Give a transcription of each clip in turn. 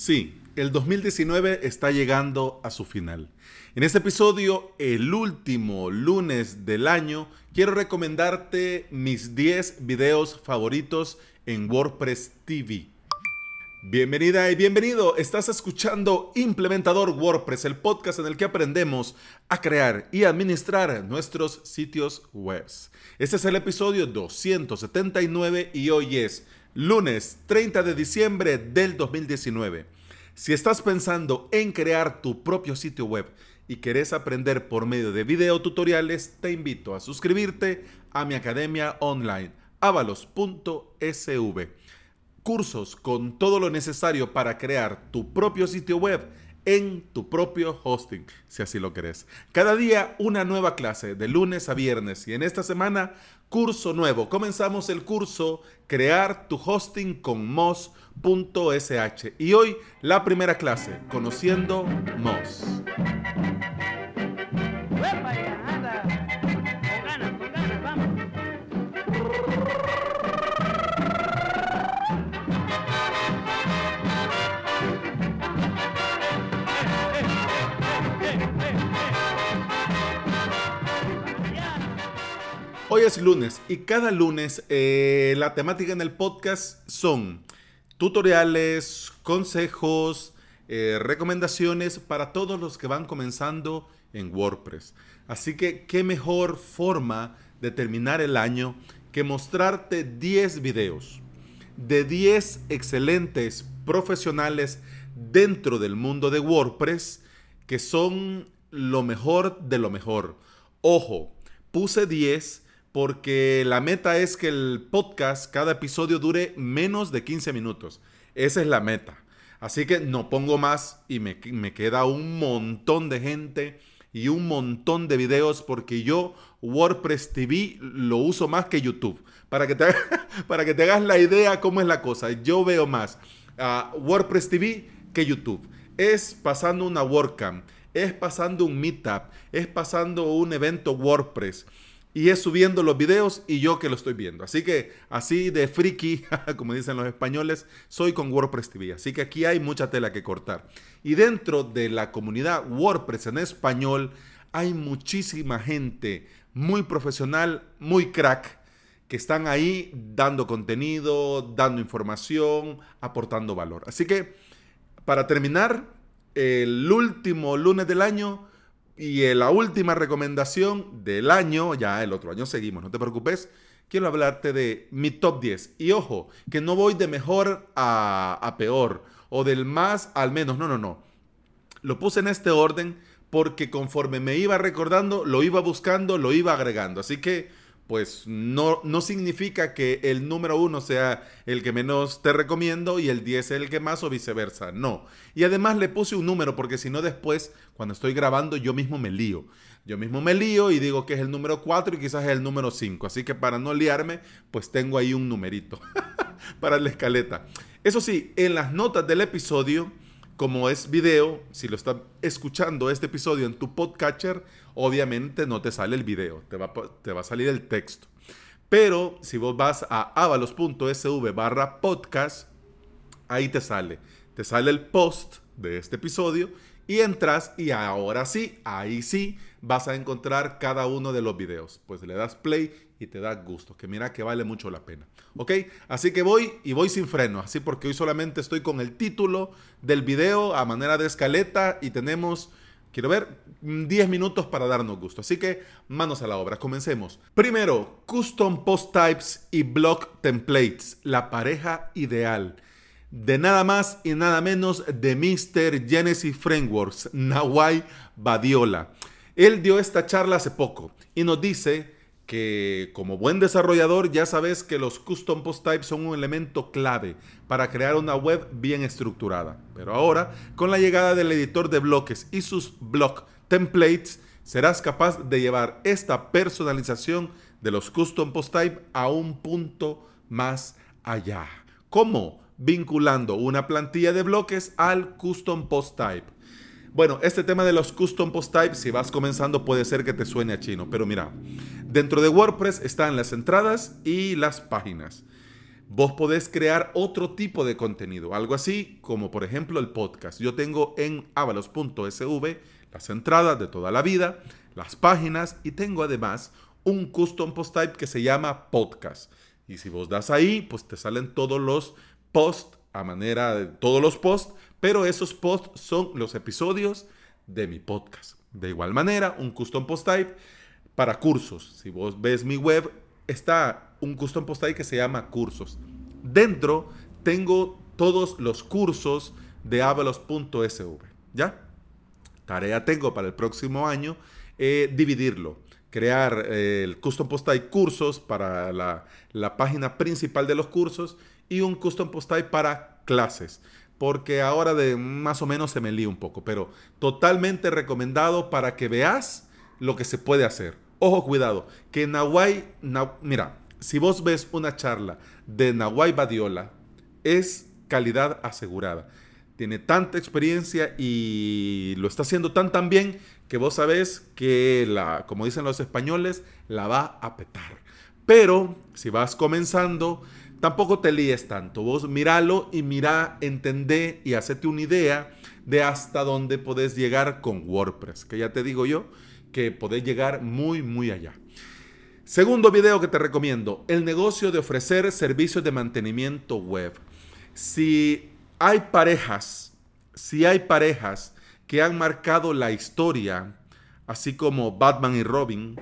Sí, el 2019 está llegando a su final. En este episodio, el último lunes del año, quiero recomendarte mis 10 videos favoritos en WordPress TV. Bienvenida y bienvenido. Estás escuchando Implementador WordPress, el podcast en el que aprendemos a crear y administrar nuestros sitios web. Este es el episodio 279 y hoy es lunes 30 de diciembre del 2019. Si estás pensando en crear tu propio sitio web y querés aprender por medio de video tutoriales, te invito a suscribirte a mi academia online avalos.sv. Cursos con todo lo necesario para crear tu propio sitio web en tu propio hosting, si así lo querés. Cada día una nueva clase, de lunes a viernes. Y en esta semana, curso nuevo. Comenzamos el curso Crear tu hosting con Moz.sh. Y hoy la primera clase, conociendo Moz. Hoy es lunes y cada lunes eh, la temática en el podcast son tutoriales, consejos, eh, recomendaciones para todos los que van comenzando en WordPress. Así que qué mejor forma de terminar el año que mostrarte 10 videos de 10 excelentes profesionales dentro del mundo de WordPress que son lo mejor de lo mejor. Ojo, puse 10 porque la meta es que el podcast, cada episodio dure menos de 15 minutos. Esa es la meta. Así que no pongo más y me, queda un montón de gente y un montón de videos porque yo WordPress TV lo uso más que YouTube. Para que te, para que te hagas la idea cómo es la cosa. Yo veo más WordPress TV que YouTube. Es pasando una WordCamp, es pasando un Meetup, es pasando un evento WordPress y es subiendo los videos y yo que lo estoy viendo. Así que así de friki, como dicen los españoles, soy con WordPress TV. Así que aquí hay mucha tela que cortar. Y dentro de la comunidad WordPress en español hay muchísima gente muy profesional, muy crack, que están ahí dando contenido, dando información, aportando valor. Así que para terminar, el último lunes del año, y la última recomendación del año, ya el otro año seguimos, no te preocupes, quiero hablarte de mi top 10. Y ojo, que no voy de mejor a, a peor o del más al menos, no, no, no. Lo puse en este orden porque conforme me iba recordando, lo iba buscando, lo iba agregando. Así que pues no, no significa que el número uno sea el que menos te recomiendo y el 10 el que más o viceversa. No. Y además le puse un número porque si no después, cuando estoy grabando, yo mismo me lío. Yo mismo me lío y digo que es el número 4 y quizás es el número 5. Así que para no liarme, pues tengo ahí un numerito para la escaleta. Eso sí, en las notas del episodio como es video, si lo estás escuchando este episodio en tu podcatcher, obviamente no te sale el video, te va, te va a salir el texto. Pero si vos vas a avalos.sv barra podcast, ahí te sale. Te sale el post de este episodio y entras y ahora sí, ahí sí vas a encontrar cada uno de los videos. Pues le das play y te da gusto, que mira que vale mucho la pena. ¿Ok? Así que voy y voy sin freno, así porque hoy solamente estoy con el título del video a manera de escaleta y tenemos, quiero ver, 10 minutos para darnos gusto. Así que manos a la obra, comencemos. Primero, Custom Post Types y Block Templates, la pareja ideal. De nada más y nada menos de Mr. Genesis Frameworks, Nawai Badiola. Él dio esta charla hace poco y nos dice que como buen desarrollador ya sabes que los custom post types son un elemento clave para crear una web bien estructurada. Pero ahora, con la llegada del editor de bloques y sus block templates, serás capaz de llevar esta personalización de los custom post type a un punto más allá. ¿Cómo? Vinculando una plantilla de bloques al custom post type. Bueno, este tema de los custom post types, si vas comenzando, puede ser que te suene a chino, pero mira, dentro de WordPress están las entradas y las páginas. vos podés crear otro tipo de contenido, algo así como por ejemplo el podcast. Yo tengo en avalos.sv las entradas de toda la vida, las páginas y tengo además un custom post type que se llama podcast. Y si vos das ahí, pues te salen todos los posts a manera de todos los posts, pero esos posts son los episodios de mi podcast. De igual manera, un custom post type para cursos. Si vos ves mi web, está un custom post type que se llama cursos. Dentro tengo todos los cursos de avalos.sv. ¿Ya? Tarea tengo para el próximo año eh, dividirlo crear eh, el custom post type cursos para la, la, página principal de los cursos y un custom post type para clases. Porque ahora de más o menos se me lío un poco, pero totalmente recomendado para que veas lo que se puede hacer. Ojo, cuidado, que Nahuay, mira, si vos ves una charla de Nahuay Badiola, es calidad asegurada. Tiene tanta experiencia y lo está haciendo tan tan bien que vos sabés que, la, como dicen los españoles, la va a petar. Pero si vas comenzando, tampoco te líes tanto. Vos míralo y mira, entendé y hacete una idea de hasta dónde podés llegar con WordPress, que ya te digo yo que podés llegar muy, muy allá. Segundo video que te recomiendo, el negocio de ofrecer servicios de mantenimiento web. Si hay parejas, si hay parejas que han marcado la historia, así como Batman y Robin,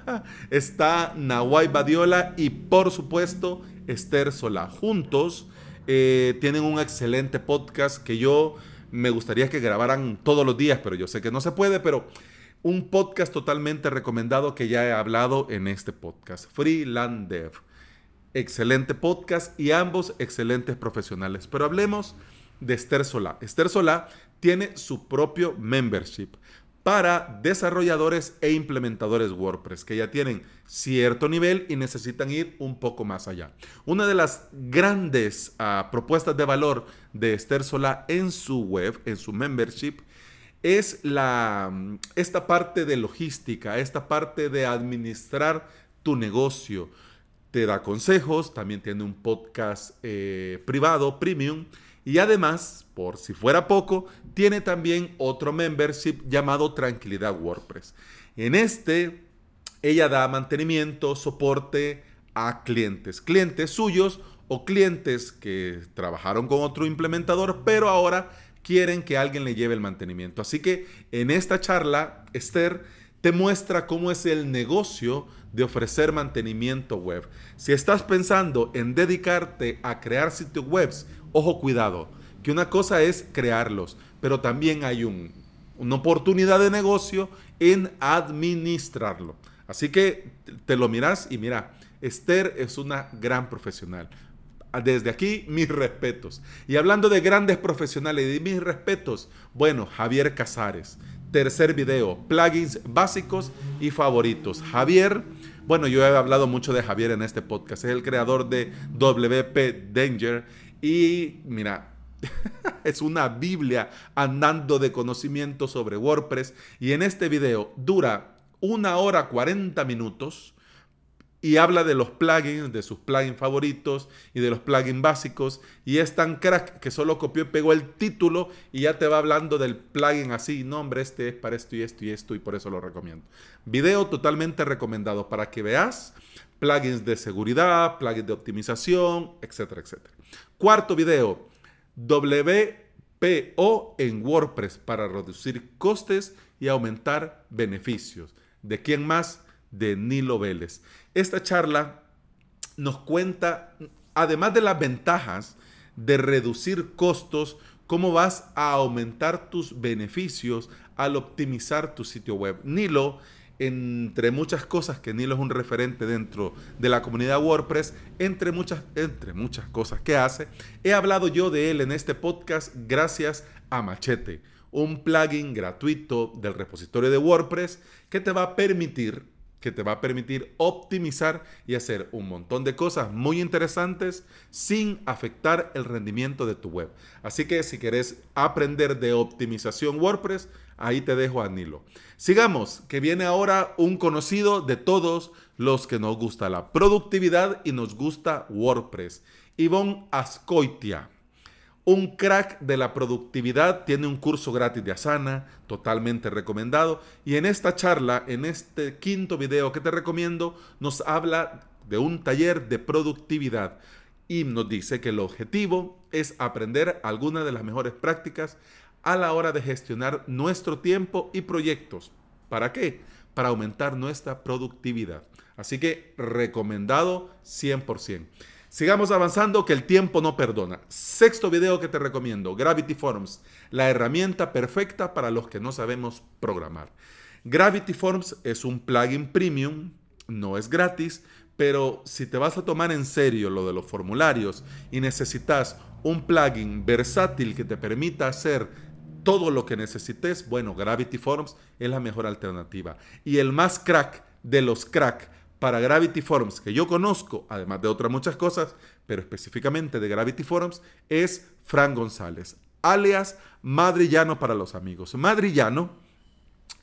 está Nawai Badiola y por supuesto Esther Solá. Juntos eh, tienen un excelente podcast que yo me gustaría que grabaran todos los días, pero yo sé que no se puede, pero un podcast totalmente recomendado que ya he hablado en este podcast, Freeland Dev. Excelente podcast y ambos excelentes profesionales. Pero hablemos de Esther Solá. Esther Solá tiene su propio membership para desarrolladores e implementadores WordPress que ya tienen cierto nivel y necesitan ir un poco más allá. Una de las grandes ah, propuestas de valor de Esther Solá en su web, en su membership, es la, esta parte de logística, esta parte de administrar tu negocio. Te da consejos, también tiene un podcast eh, privado, premium, y además, por si fuera poco, tiene también otro membership llamado Tranquilidad WordPress. En este, ella da mantenimiento, soporte a clientes, clientes suyos o clientes que trabajaron con otro implementador, pero ahora quieren que alguien le lleve el mantenimiento. Así que en esta charla, Esther te muestra cómo es el negocio de ofrecer mantenimiento web. Si estás pensando en dedicarte a crear sitios webs Ojo, cuidado, que una cosa es crearlos, pero también hay una oportunidad de negocio en administrarlo. Así que te lo miras y mira, Esther es una gran profesional. Desde aquí, mis respetos. Y hablando de grandes profesionales y de mis respetos, bueno, Javier Casares. Tercer video, plugins básicos y favoritos. Javier, bueno, yo he hablado mucho de Javier en este podcast. Es el creador de WP Danger y mira, es una Biblia andando de conocimiento sobre WordPress. Y en este video dura una hora 40 minutos y habla de los plugins, de sus plugins favoritos y de los plugins básicos. Y es tan crack que solo copió y pegó el título y ya te va hablando del plugin así. No, hombre, este es para esto y esto y esto y por eso lo recomiendo. Video totalmente recomendado para que veas plugins de seguridad, plugins de optimización, etcétera, etcétera. Cuarto video, WPO en WordPress para reducir costes y aumentar beneficios. ¿De quién más? De Nilo Vélez. Esta charla nos cuenta, además de las ventajas de reducir costos, cómo vas a aumentar tus beneficios al optimizar tu sitio web. Nilo entre muchas cosas, que Nilo es un referente dentro de la comunidad WordPress, entre muchas, entre muchas cosas que hace, he hablado yo de él en este podcast gracias a Machete, un plugin gratuito del repositorio de WordPress que te va a permitir que te va a permitir optimizar y hacer un montón de cosas muy interesantes sin afectar el rendimiento de tu web. Así que si querés aprender de optimización WordPress, ahí te dejo a Nilo. Sigamos, que viene ahora un conocido de todos los que nos gusta la productividad y nos gusta WordPress. Ivonne Ascoitia. Un crack de la productividad, tiene un curso gratis de Asana, totalmente recomendado. Y en esta charla, en este quinto video que te recomiendo, nos habla de un taller de productividad y nos dice que el objetivo es aprender algunas de las mejores prácticas a la hora de gestionar nuestro tiempo y proyectos. ¿Para qué? Para aumentar nuestra productividad. Así que recomendado 100%. Sigamos avanzando que el tiempo no perdona. Sexto video que te recomiendo, Gravity Forms, la herramienta perfecta para los que no sabemos programar. Gravity Forms es un plugin premium, no es gratis, pero si te vas a tomar en serio lo de los formularios y necesitas un plugin versátil que te permita hacer todo lo que necesites, bueno, Gravity Forms es la mejor alternativa. Y el más crack de los crack para Gravity Forms que yo conozco, además de otras muchas cosas, pero específicamente de Gravity Forms, es Fran González, alias Madrillano para los amigos. Madrillano,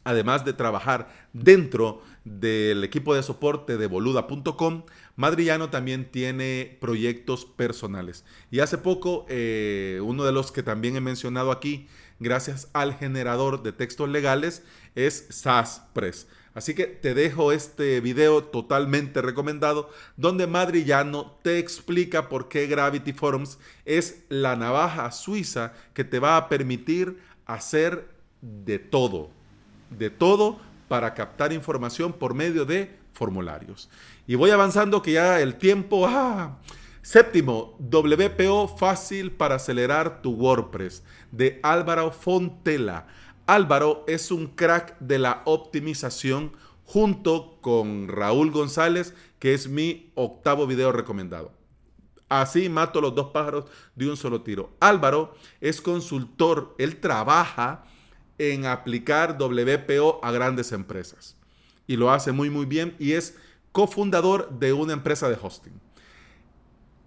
además de trabajar dentro del equipo de soporte de boluda.com, Madrillano también tiene proyectos personales. Y hace poco, eh, uno de los que también he mencionado aquí, gracias al generador de textos legales, es SAS Press. Así que te dejo este video totalmente recomendado donde Madrillano te explica por qué Gravity Forms es la navaja suiza que te va a permitir hacer de todo, de todo para captar información por medio de formularios. Y voy avanzando que ya el tiempo... ¡ah! Séptimo, WPO fácil para acelerar tu WordPress de Álvaro Fontela. Álvaro es un crack de la optimización junto con Raúl González, que es mi octavo video recomendado. Así mato los dos pájaros de un solo tiro. Álvaro es consultor, él trabaja en aplicar WPO a grandes empresas y lo hace muy muy bien y es cofundador de una empresa de hosting.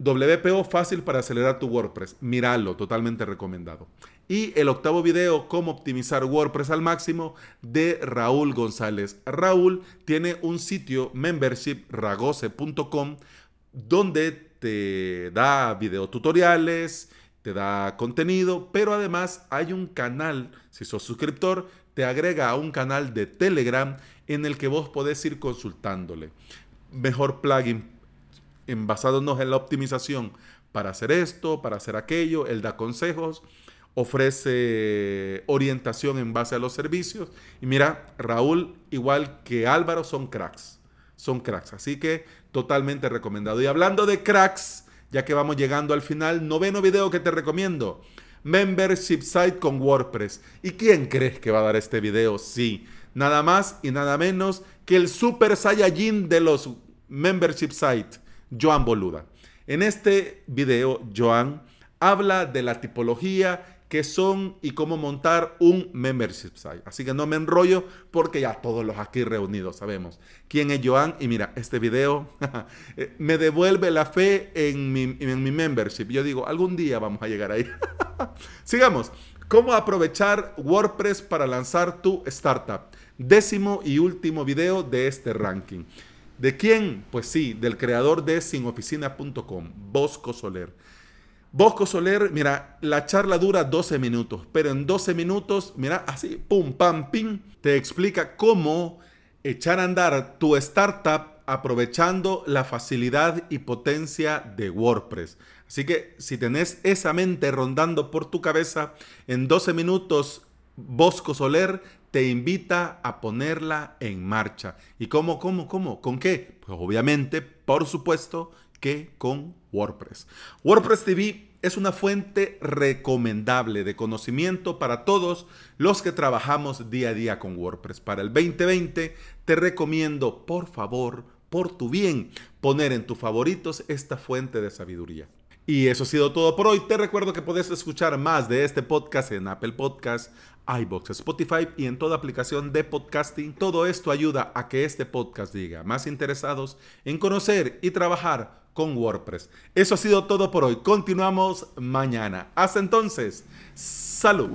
WPO fácil para acelerar tu WordPress. Míralo, totalmente recomendado. Y el octavo video, cómo optimizar WordPress al máximo, de Raúl González. Raúl tiene un sitio, membership.ragose.com, donde te da videotutoriales, te da contenido, pero además hay un canal, si sos suscriptor, te agrega a un canal de Telegram en el que vos podés ir consultándole. Mejor plugin en, basándonos en la optimización para hacer esto, para hacer aquello, él da consejos, ofrece orientación en base a los servicios. Y mira, Raúl, igual que Álvaro, son cracks. Son cracks. Así que totalmente recomendado. Y hablando de cracks, ya que vamos llegando al final, noveno video que te recomiendo. Membership Site con WordPress. ¿Y quién crees que va a dar este video? Sí, nada más y nada menos que el Super Saiyajin de los Membership Site Joan Boluda. En este video, Joan habla de la tipología que son y cómo montar un membership site. Así que no me enrollo porque ya todos los aquí reunidos sabemos quién es Joan. Y mira, este video eh, me devuelve la fe en mi, en mi membership. Yo digo, algún día vamos a llegar ahí. Sigamos. ¿Cómo aprovechar WordPress para lanzar tu startup? Décimo y último video de este ranking. ¿De quién? Pues sí, del creador de sinoficina.com, Bosco Soler. Bosco Soler, mira, la charla dura 12 minutos, pero en 12 minutos, mira, así, pum, pam, pim, te explica cómo echar a andar tu startup aprovechando la facilidad y potencia de WordPress. Así que si tenés esa mente rondando por tu cabeza, en 12 minutos Bosco Soler te invita a ponerla en marcha. ¿Y cómo, cómo, cómo? ¿Con qué? Pues obviamente, por supuesto, que con WordPress. WordPress TV es una fuente recomendable de conocimiento para todos los que trabajamos día a día con WordPress. Para el 2020 te recomiendo, por favor, por tu bien, poner en tus favoritos esta fuente de sabiduría. Y eso ha sido todo por hoy. Te recuerdo que puedes escuchar más de este podcast en Apple Podcasts, iBox, Spotify y en toda aplicación de podcasting. Todo esto ayuda a que este podcast diga más interesados en conocer y trabajar con WordPress. Eso ha sido todo por hoy. Continuamos mañana. Hasta entonces, salud.